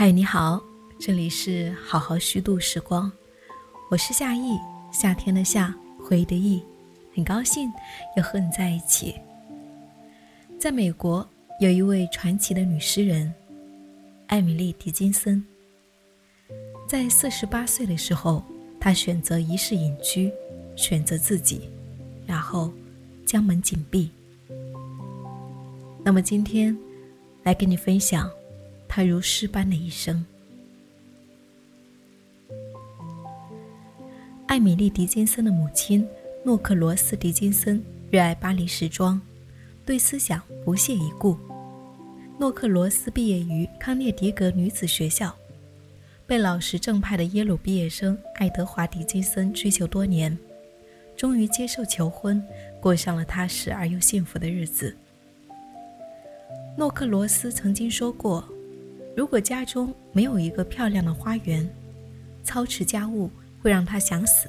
嗨，你好，这里是好好虚度时光，我是夏意，夏天的夏，回忆的忆，很高兴又和你在一起。在美国，有一位传奇的女诗人，艾米丽·狄金森。在四十八岁的时候，她选择一世隐居，选择自己，然后将门紧闭。那么今天，来跟你分享。他如诗般的一生。艾米丽·狄金森的母亲诺克罗斯·狄金森热爱巴黎时装，对思想不屑一顾。诺克罗斯毕业于康涅狄格女子学校，被老实正派的耶鲁毕业生爱德华·狄金森追求多年，终于接受求婚，过上了踏实而又幸福的日子。诺克罗斯曾经说过。如果家中没有一个漂亮的花园，操持家务会让他想死。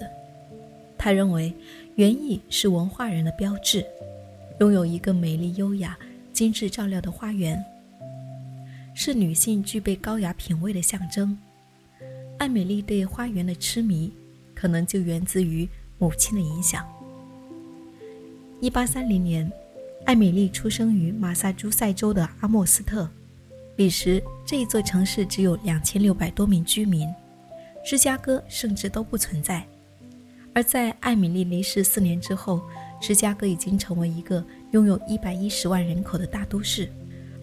他认为园艺是文化人的标志，拥有一个美丽、优雅、精致照料的花园，是女性具备高雅品味的象征。艾美丽对花园的痴迷，可能就源自于母亲的影响。一八三零年，艾米丽出生于马萨诸塞州的阿莫斯特。彼时，这一座城市只有两千六百多名居民，芝加哥甚至都不存在。而在艾米丽离世四年之后，芝加哥已经成为一个拥有一百一十万人口的大都市，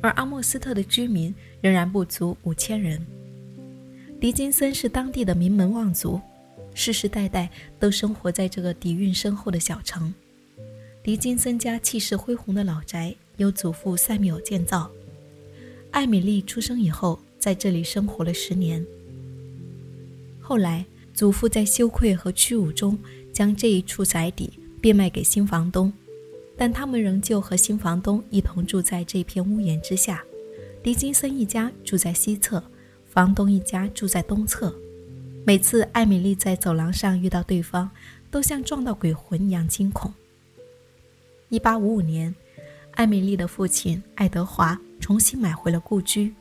而阿莫斯特的居民仍然不足五千人。狄金森是当地的名门望族，世世代代都生活在这个底蕴深厚的小城。狄金森家气势恢宏的老宅由祖父塞缪尔建造。艾米丽出生以后，在这里生活了十年。后来，祖父在羞愧和屈辱中，将这一处宅邸变卖给新房东，但他们仍旧和新房东一同住在这片屋檐之下。狄金森一家住在西侧，房东一家住在东侧。每次艾米丽在走廊上遇到对方，都像撞到鬼魂一样惊恐。1855年，艾米丽的父亲爱德华。重新买回了故居，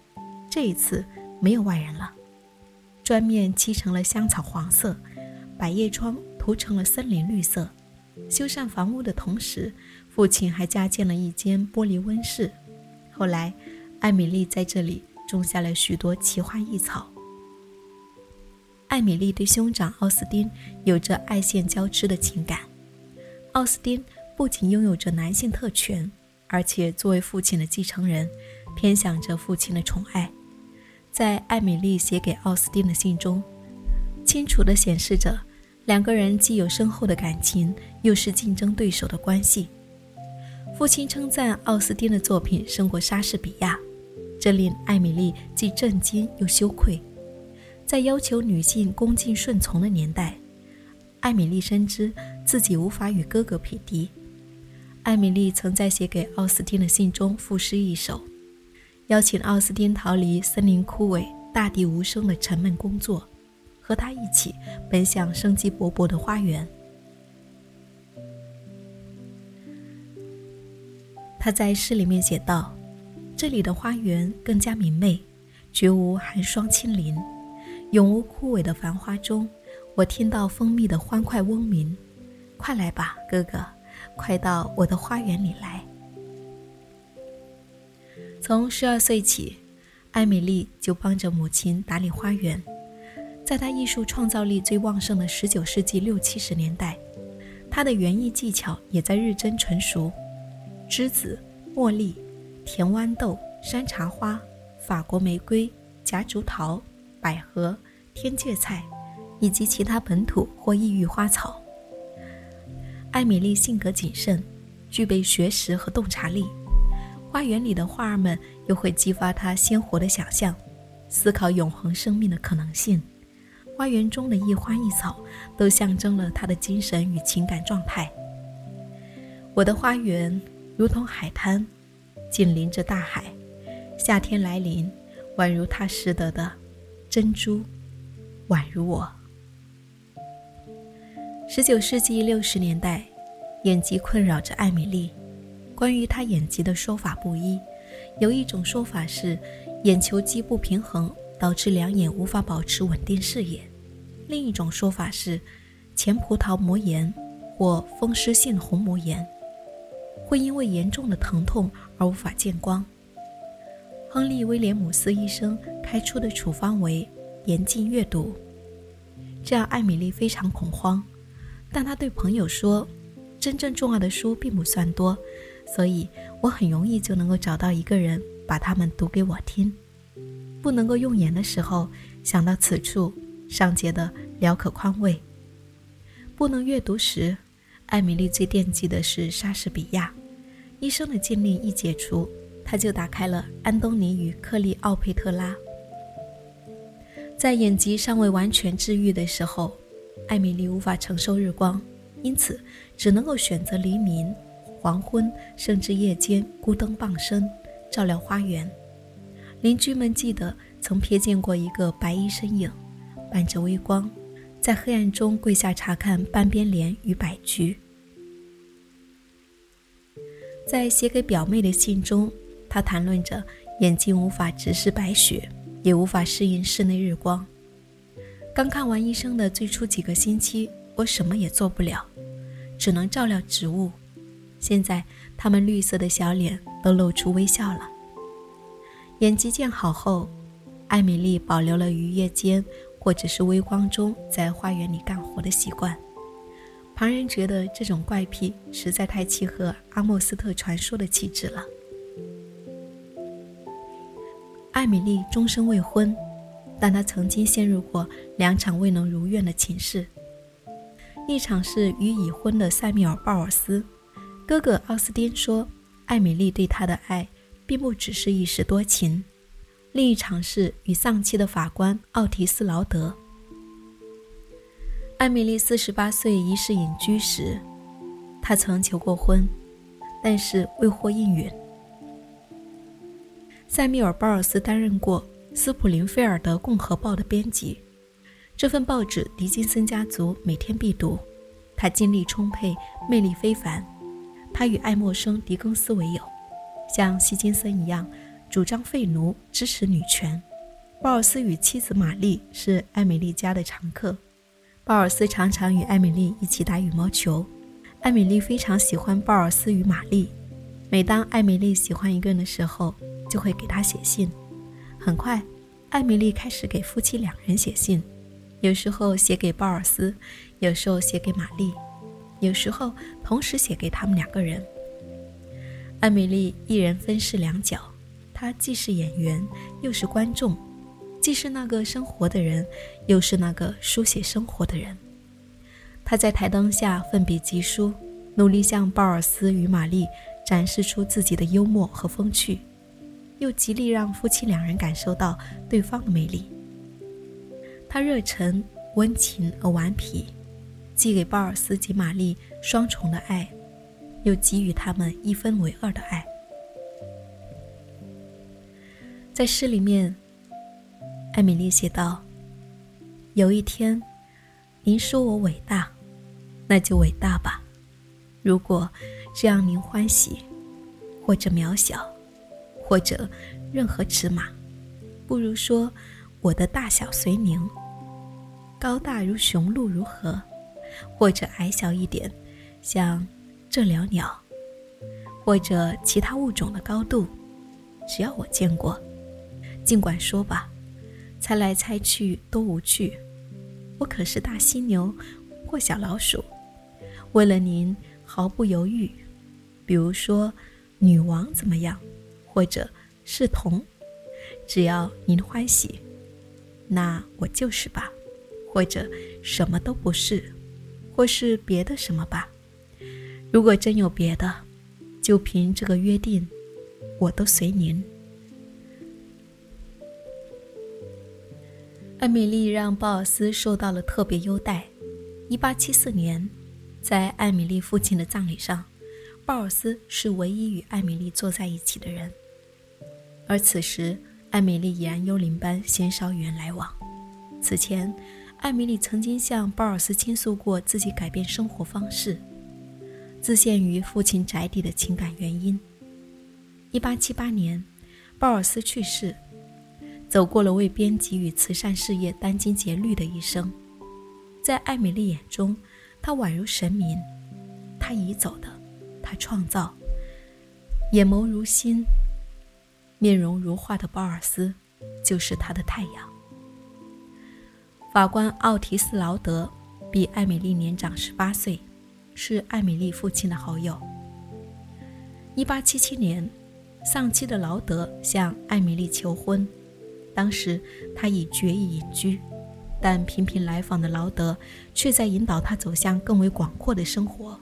这一次没有外人了。砖面漆成了香草黄色，百叶窗涂成了森林绿色。修缮房屋的同时，父亲还加建了一间玻璃温室。后来，艾米丽在这里种下了许多奇花异草。艾米丽对兄长奥斯丁有着爱羡交织的情感。奥斯丁不仅拥有着男性特权，而且作为父亲的继承人。偏想着父亲的宠爱，在艾米丽写给奥斯汀的信中，清楚地显示着两个人既有深厚的感情，又是竞争对手的关系。父亲称赞奥斯汀的作品胜过莎士比亚，这令艾米丽既震惊又羞愧。在要求女性恭敬顺从的年代，艾米丽深知自己无法与哥哥匹敌。艾米丽曾在写给奥斯汀的信中赋诗一首。邀请奥斯汀逃离森林枯萎、大地无声的沉闷工作，和他一起奔向生机勃勃的花园。他在诗里面写道：“这里的花园更加明媚，绝无寒霜侵淋，永无枯萎的繁花中，我听到蜂蜜的欢快嗡鸣。快来吧，哥哥，快到我的花园里来。”从十二岁起，艾米丽就帮着母亲打理花园。在她艺术创造力最旺盛的十九世纪六七十年代，她的园艺技巧也在日臻成熟。栀子、茉莉、甜豌豆、山茶花、法国玫瑰、夹竹桃、百合、天芥菜，以及其他本土或异域花草。艾米丽性格谨慎，具备学识和洞察力。花园里的花儿们又会激发他鲜活的想象，思考永恒生命的可能性。花园中的一花一草都象征了他的精神与情感状态。我的花园如同海滩，紧邻着大海。夏天来临，宛如他拾得的珍珠，宛如我。十九世纪六十年代，眼疾困扰着艾米丽。关于他眼疾的说法不一，有一种说法是眼球肌不平衡导致两眼无法保持稳定视野；另一种说法是前葡萄膜炎或风湿性虹膜炎，会因为严重的疼痛而无法见光。亨利·威廉姆斯医生开出的处方为严禁阅读，这让艾米丽非常恐慌。但她对朋友说：“真正重要的书并不算多，所以我很容易就能够找到一个人把它们读给我听。不能够用眼的时候，想到此处，上节的聊可宽慰。不能阅读时，艾米丽最惦记的是莎士比亚。医生的禁令一解除，她就打开了《安东尼与克利奥佩特拉》。在眼疾尚未完全治愈的时候。”艾米丽无法承受日光，因此只能够选择黎明、黄昏，甚至夜间孤灯傍身，照料花园。邻居们记得曾瞥见过一个白衣身影，伴着微光，在黑暗中跪下查看半边莲与百菊。在写给表妹的信中，他谈论着眼睛无法直视白雪，也无法适应室内日光。刚看完医生的最初几个星期，我什么也做不了，只能照料植物。现在他们绿色的小脸都露出微笑了。眼疾见好后，艾米丽保留了于夜间或者是微光中在花园里干活的习惯。旁人觉得这种怪癖实在太契合阿莫斯特传说的气质了。艾米丽终身未婚。但她曾经陷入过两场未能如愿的情事，一场是与已婚的塞缪尔·鲍尔斯，哥哥奥斯丁说，艾米丽对他的爱并不只是一时多情；另一场是与丧妻的法官奥提斯·劳德。艾米丽四十八岁一世隐居时，他曾求过婚，但是未获应允。塞缪尔·鲍尔斯担任过。斯普林菲尔德共和报的编辑，这份报纸狄金森家族每天必读。他精力充沛，魅力非凡。他与爱默生、狄更斯为友，像希金森一样主张废奴，支持女权。鲍尔斯与妻子玛丽是艾米丽家的常客。鲍尔斯常常与艾米丽一起打羽毛球。艾米丽非常喜欢鲍尔斯与玛丽。每当艾米丽喜欢一个人的时候，就会给他写信。很快，艾米丽开始给夫妻两人写信，有时候写给鲍尔斯，有时候写给玛丽，有时候同时写给他们两个人。艾米丽一人分饰两角，她既是演员，又是观众，既是那个生活的人，又是那个书写生活的人。她在台灯下奋笔疾书，努力向鲍尔斯与玛丽展示出自己的幽默和风趣。又极力让夫妻两人感受到对方的魅力。他热忱、温情而顽皮，既给鲍尔斯及玛丽双重的爱，又给予他们一分为二的爱。在诗里面，艾米丽写道：“有一天，您说我伟大，那就伟大吧。如果这让您欢喜，或者渺小。”或者任何尺码，不如说我的大小随您。高大如雄鹿如何？或者矮小一点，像这鸟鸟，或者其他物种的高度，只要我见过，尽管说吧。猜来猜去都无趣。我可是大犀牛或小老鼠，为了您毫不犹豫。比如说，女王怎么样？或者是同，只要您欢喜，那我就是吧；或者什么都不是，或是别的什么吧。如果真有别的，就凭这个约定，我都随您。艾米丽让鲍尔斯受到了特别优待。一八七四年，在艾米丽父亲的葬礼上，鲍尔斯是唯一与艾米丽坐在一起的人。而此时，艾米丽已然幽灵般鲜少与人来往。此前，艾米丽曾经向鲍尔斯倾诉过自己改变生活方式，自限于父亲宅邸的情感原因。1878年，鲍尔斯去世，走过了为编辑与慈善事业殚精竭虑的一生。在艾米丽眼中，他宛如神明，他移走的，他创造。眼眸如星，面容如画的鲍尔斯，就是他的太阳。法官奥提斯·劳德比艾米丽年长十八岁，是艾米丽父亲的好友。一八七七年，丧妻的劳德向艾米丽求婚，当时他已决意隐居，但频频来访的劳德却在引导他走向更为广阔的生活。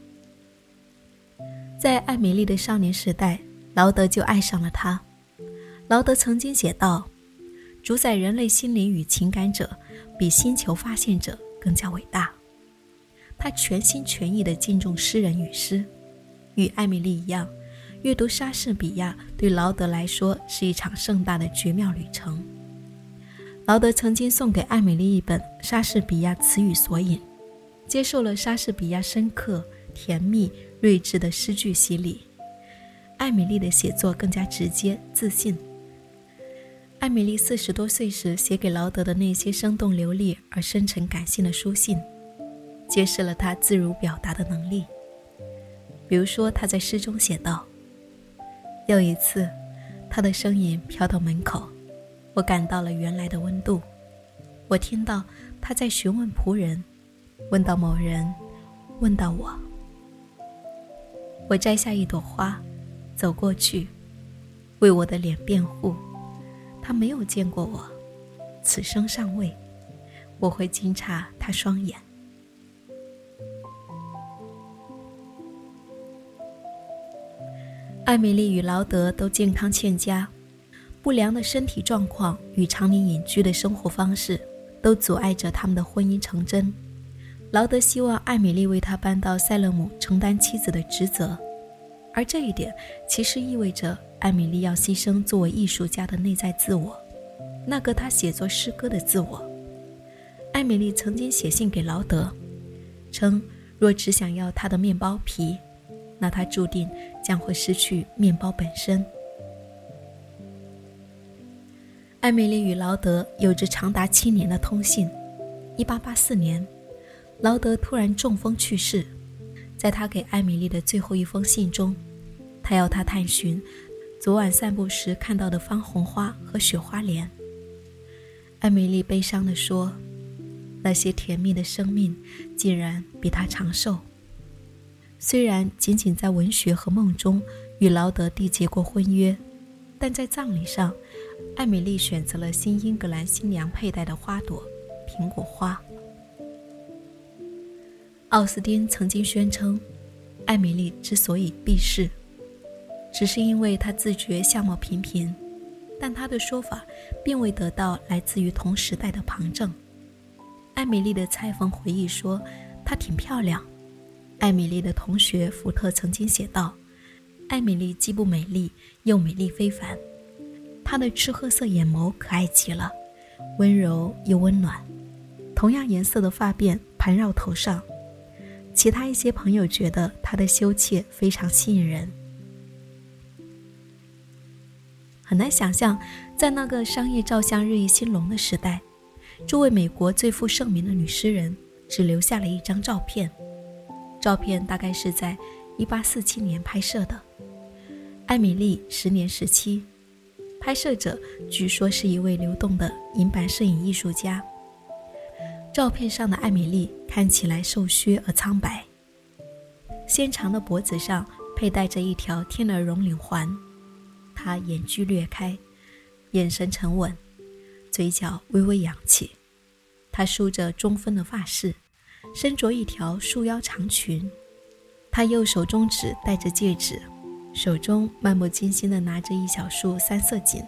在艾米丽的少年时代，劳德就爱上了她。劳德曾经写道：“主宰人类心灵与情感者，比星球发现者更加伟大。”他全心全意地敬重诗人与诗，与艾米丽一样，阅读莎士比亚对劳德来说是一场盛大的绝妙旅程。劳德曾经送给艾米丽一本莎士比亚词语索引，接受了莎士比亚深刻、甜蜜。睿智的诗句洗礼，艾米丽的写作更加直接自信。艾米丽四十多岁时写给劳德的那些生动流利而深沉感性的书信，揭示了她自如表达的能力。比如说，她在诗中写道：“有一次，他的声音飘到门口，我感到了原来的温度。我听到他在询问仆人，问到某人，问到我。”我摘下一朵花，走过去，为我的脸辩护。他没有见过我，此生尚未。我会惊诧他双眼。艾米丽与劳德都健康欠佳，不良的身体状况与常年隐居的生活方式都阻碍着他们的婚姻成真。劳德希望艾米丽为他搬到塞勒姆，承担妻子的职责，而这一点其实意味着艾米丽要牺牲作为艺术家的内在自我，那个她写作诗歌的自我。艾米丽曾经写信给劳德，称若只想要他的面包皮，那他注定将会失去面包本身。艾米丽与劳德有着长达七年的通信。一八八四年。劳德突然中风去世，在他给艾米丽的最后一封信中，他要她探寻昨晚散步时看到的方红花和雪花莲。艾米丽悲伤地说：“那些甜蜜的生命竟然比她长寿。”虽然仅仅在文学和梦中与劳德缔结过婚约，但在葬礼上，艾米丽选择了新英格兰新娘佩戴的花朵——苹果花。奥斯汀曾经宣称，艾米丽之所以避世，只是因为她自觉相貌平平，但她的说法并未得到来自于同时代的旁证。艾米丽的裁缝回忆说，她挺漂亮。艾米丽的同学福特曾经写道，艾米丽既不美丽，又美丽非凡。她的赤褐色眼眸可爱极了，温柔又温暖。同样颜色的发辫盘绕头上。其他一些朋友觉得她的羞怯非常吸引人，很难想象，在那个商业照相日益兴隆的时代，这位美国最负盛名的女诗人只留下了一张照片。照片大概是在1847年拍摄的，艾米丽十年时期，拍摄者据说是一位流动的银版摄影艺术家。照片上的艾米丽看起来瘦削而苍白，纤长的脖子上佩戴着一条天鹅绒领环，他眼距略开，眼神沉稳，嘴角微微扬起。他梳着中分的发饰，身着一条束腰长裙。他右手中指戴着戒指，手中漫不经心地拿着一小束三色堇，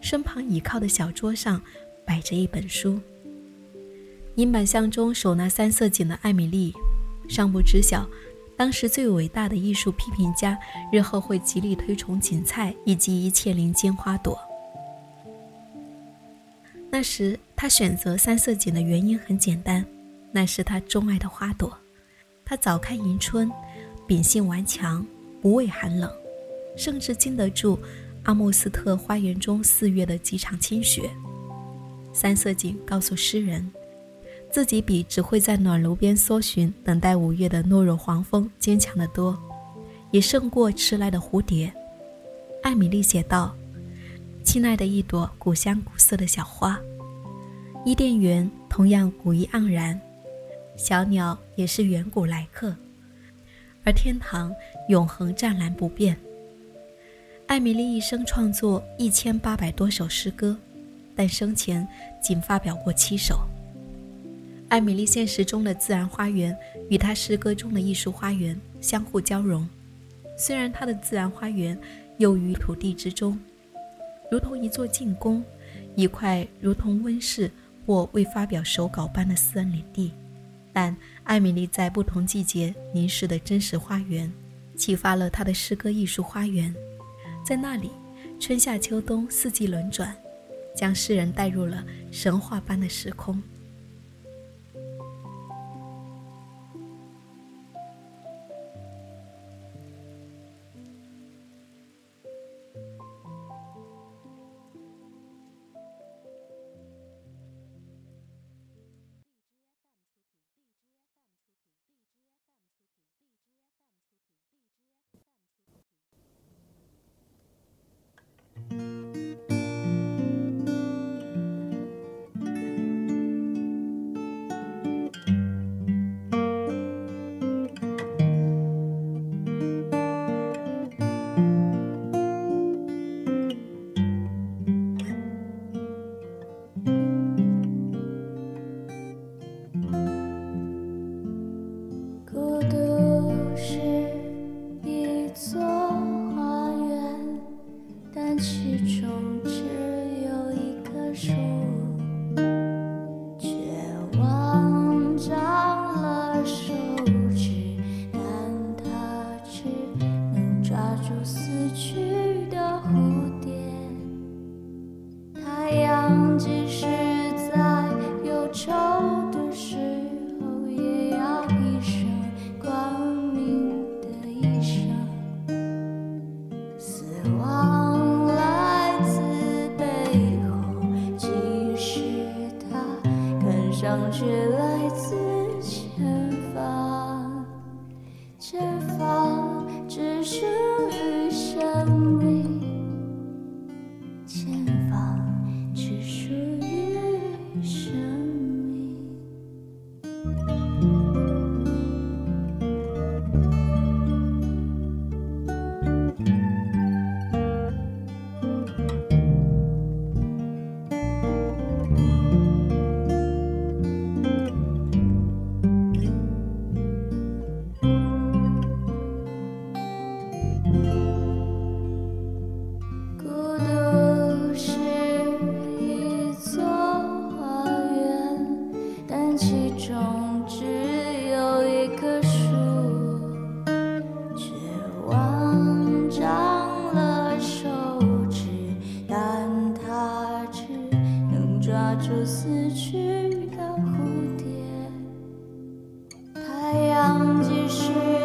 身旁倚靠的小桌上摆着一本书。银板箱中手拿三色堇的艾米丽，尚不知晓，当时最伟大的艺术批评家日后会极力推崇堇菜以及一切林间花朵。那时他选择三色堇的原因很简单，那是他钟爱的花朵。它早开迎春，秉性顽强，不畏寒冷，甚至经得住阿莫斯特花园中四月的几场清雪。三色堇告诉诗人，自己比只会在暖炉边搜寻、等待五月的懦弱黄蜂坚强得多，也胜过迟来的蝴蝶。艾米丽写道：“亲爱的一朵古香古色的小花，伊甸园同样古意盎然，小鸟也是远古来客，而天堂永恒湛蓝不变。”艾米丽一生创作一千八百多首诗歌。但生前仅发表过七首。艾米丽现实中的自然花园与她诗歌中的艺术花园相互交融。虽然她的自然花园囿于土地之中，如同一座静宫，一块如同温室或未发表手稿般的私人领地，但艾米丽在不同季节凝视的真实花园，启发了她的诗歌艺术花园。在那里，春夏秋冬四季轮转。将诗人带入了神话般的时空。抓住死去的蝴蝶，太阳继续。